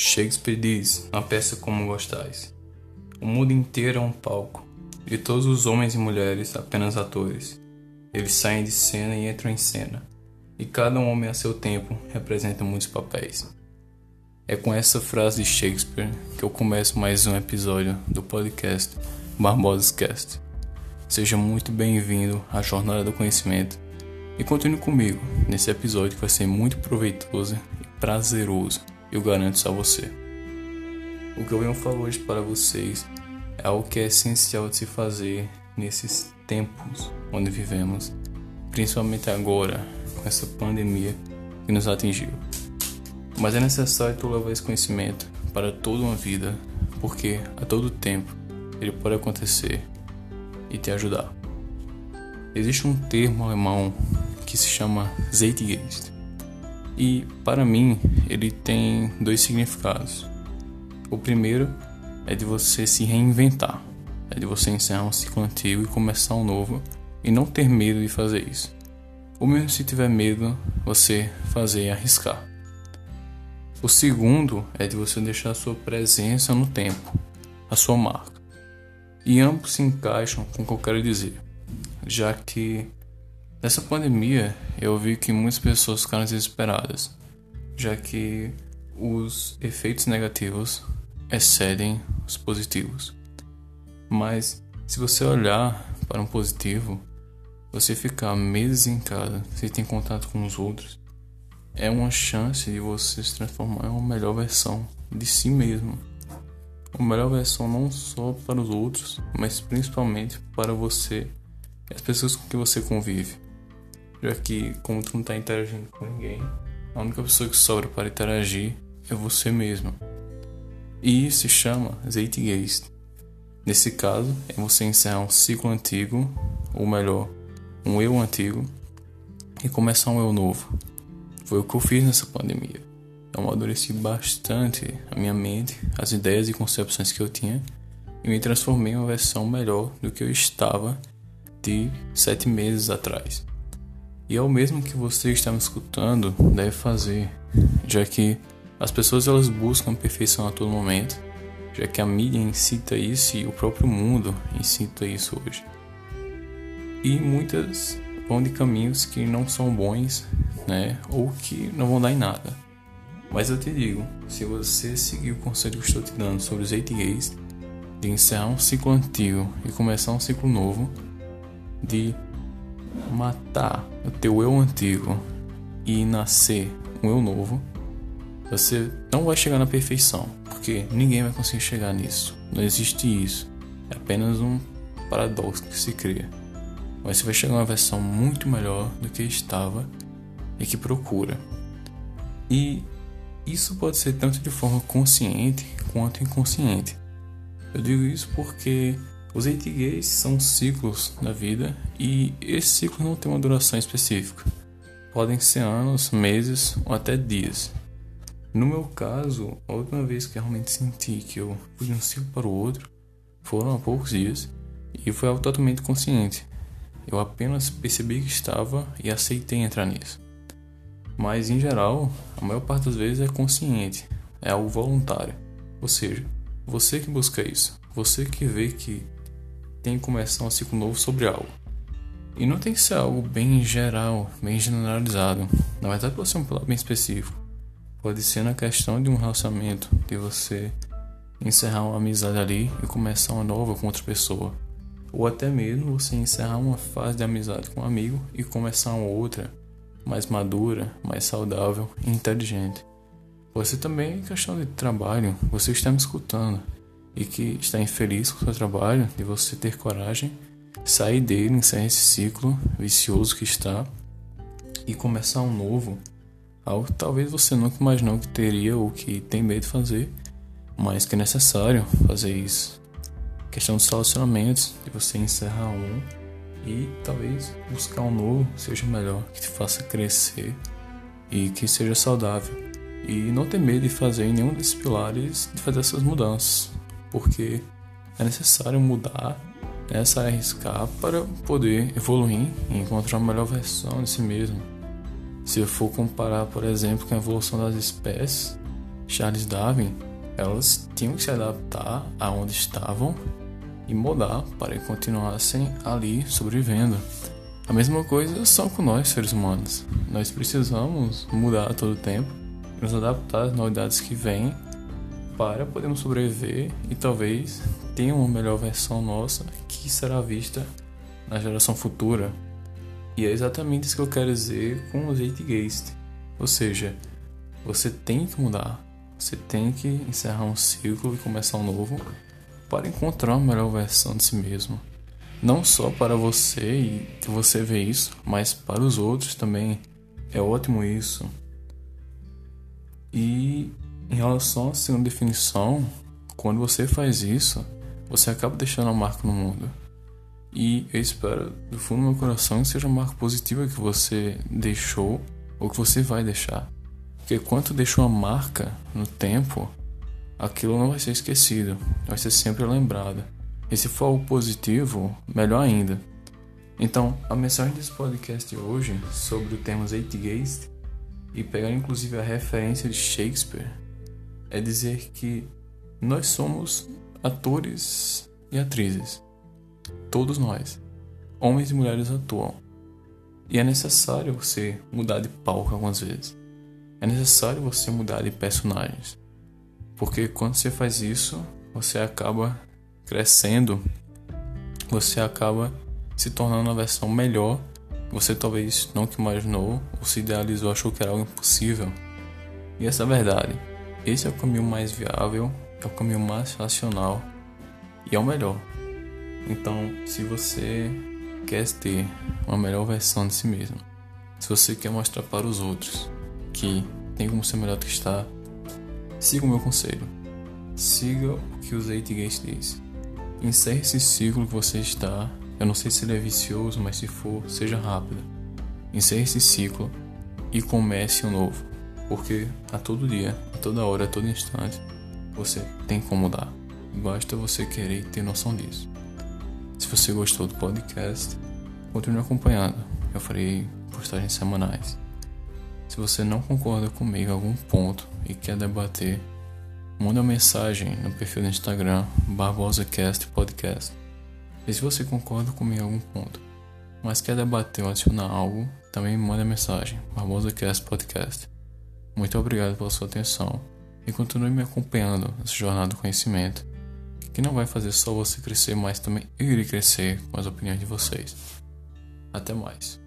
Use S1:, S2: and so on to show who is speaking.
S1: Shakespeare diz, na peça Como Gostais: O mundo inteiro é um palco, e todos os homens e mulheres apenas atores. Eles saem de cena e entram em cena, e cada homem a seu tempo representa muitos papéis. É com essa frase de Shakespeare que eu começo mais um episódio do podcast Barbosa's Cast. Seja muito bem-vindo à Jornada do Conhecimento e continue comigo nesse episódio que vai ser muito proveitoso e prazeroso eu garanto isso a você. O que eu venho falar hoje para vocês é algo que é essencial de se fazer nesses tempos onde vivemos, principalmente agora com essa pandemia que nos atingiu. Mas é necessário tu levar esse conhecimento para toda uma vida, porque a todo tempo ele pode acontecer e te ajudar. Existe um termo alemão que se chama Zeitgeist e para mim, ele tem dois significados. O primeiro é de você se reinventar, é de você encerrar um ciclo antigo e começar um novo e não ter medo de fazer isso. Ou mesmo se tiver medo, você fazer e arriscar. O segundo é de você deixar a sua presença no tempo, a sua marca. E ambos se encaixam com o que eu quero dizer, já que Nessa pandemia, eu vi que muitas pessoas ficaram desesperadas, já que os efeitos negativos excedem os positivos. Mas se você olhar para um positivo, você ficar meses em casa sem ter contato com os outros, é uma chance de você se transformar em uma melhor versão de si mesmo. Uma melhor versão não só para os outros, mas principalmente para você e as pessoas com que você convive já que, como tu não está interagindo com ninguém, a única pessoa que sobra para interagir é você mesmo. E isso se chama Zeitgeist. Nesse caso, é você encerrar um ciclo antigo, ou melhor, um eu antigo, e começar um eu novo. Foi o que eu fiz nessa pandemia. Eu amadureci bastante a minha mente, as ideias e concepções que eu tinha, e me transformei em uma versão melhor do que eu estava de sete meses atrás. E é o mesmo que você está me escutando deve fazer, já que as pessoas elas buscam perfeição a todo momento, já que a mídia incita isso e o próprio mundo incita isso hoje. E muitas vão de caminhos que não são bons, né, ou que não vão dar em nada. Mas eu te digo, se você seguir o conselho que estou te dando sobre os eight gays, de encerrar um ciclo antigo e começar um ciclo novo, de matar o teu eu antigo e nascer um eu novo, você não vai chegar na perfeição, porque ninguém vai conseguir chegar nisso. Não existe isso. É apenas um paradoxo que se cria. Mas você vai chegar a uma versão muito melhor do que estava e que procura. E isso pode ser tanto de forma consciente quanto inconsciente. Eu digo isso porque os Eitigeis são ciclos da vida e esses ciclos não têm uma duração específica. Podem ser anos, meses ou até dias. No meu caso, a última vez que realmente senti que eu fui de um ciclo para o outro foram há poucos dias e foi algo totalmente consciente. Eu apenas percebi que estava e aceitei entrar nisso. Mas em geral, a maior parte das vezes é consciente, é algo voluntário. Ou seja, você que busca isso, você que vê que tem que começar um ciclo novo sobre algo. E não tem que ser algo bem geral, bem generalizado. Na verdade, pode ser um plano bem específico. Pode ser na questão de um relacionamento, de você encerrar uma amizade ali e começar uma nova com outra pessoa. Ou até mesmo você encerrar uma fase de amizade com um amigo e começar uma outra, mais madura, mais saudável e inteligente. Ser também questão de trabalho, você está me escutando e que está infeliz com o seu trabalho, de você ter coragem, sair dele, encerrar esse ciclo vicioso que está e começar um novo, algo que talvez você nunca imaginou que teria ou que tem medo de fazer, mas que é necessário fazer isso. questão dos relacionamentos, de você encerrar um e talvez buscar um novo seja melhor, que te faça crescer e que seja saudável. E não ter medo de fazer em nenhum desses pilares de fazer essas mudanças porque é necessário mudar, essa arriscar para poder evoluir e encontrar uma melhor versão de si mesmo. Se eu for comparar, por exemplo, com a evolução das espécies, Charles Darwin, elas tinham que se adaptar aonde estavam e mudar para que continuassem ali sobrevivendo. A mesma coisa são com nós, seres humanos. Nós precisamos mudar a todo tempo nos adaptar às novidades que vêm para podermos sobreviver e talvez ter uma melhor versão nossa que será vista na geração futura. E é exatamente isso que eu quero dizer com o Zeitgeist. Ou seja, você tem que mudar. Você tem que encerrar um ciclo e começar um novo para encontrar uma melhor versão de si mesmo. Não só para você e você vê isso, mas para os outros também. É ótimo isso. E em relação à segunda definição, quando você faz isso, você acaba deixando uma marca no mundo. E eu espero do fundo do meu coração que seja uma marca positiva que você deixou ou que você vai deixar. Porque quando deixou uma marca no tempo, aquilo não vai ser esquecido, vai ser sempre lembrado. E se for algo positivo, melhor ainda. Então, a mensagem desse podcast de hoje sobre o tema Zeitgeist e pegar inclusive a referência de Shakespeare é dizer que nós somos atores e atrizes. Todos nós, homens e mulheres, atuam. E é necessário você mudar de palco algumas vezes. É necessário você mudar de personagens. Porque quando você faz isso, você acaba crescendo, você acaba se tornando uma versão melhor. Você talvez não que imaginou ou se idealizou, achou que era algo impossível. E essa é a verdade. Esse é o caminho mais viável, é o caminho mais racional e é o melhor. Então, se você quer ter uma melhor versão de si mesmo, se você quer mostrar para os outros que tem como ser melhor do que está, siga o meu conselho. Siga o que o Zeitgeist diz. Encerre esse ciclo que você está. Eu não sei se ele é vicioso, mas se for, seja rápido. Encerre esse ciclo e comece um novo. Porque a todo dia, a toda hora, a todo instante, você tem como mudar. Basta você querer ter noção disso. Se você gostou do podcast, continue acompanhando. Eu farei postagens semanais. Se você não concorda comigo em algum ponto e quer debater, manda uma mensagem no perfil do Instagram BarbosaCast Podcast. E se você concorda comigo em algum ponto, mas quer debater ou adicionar algo, também manda mensagem BarbosaCast Podcast. Muito obrigado pela sua atenção e continue me acompanhando nessa jornada do conhecimento, que não vai fazer só você crescer, mas também eu irei crescer com as opiniões de vocês. Até mais.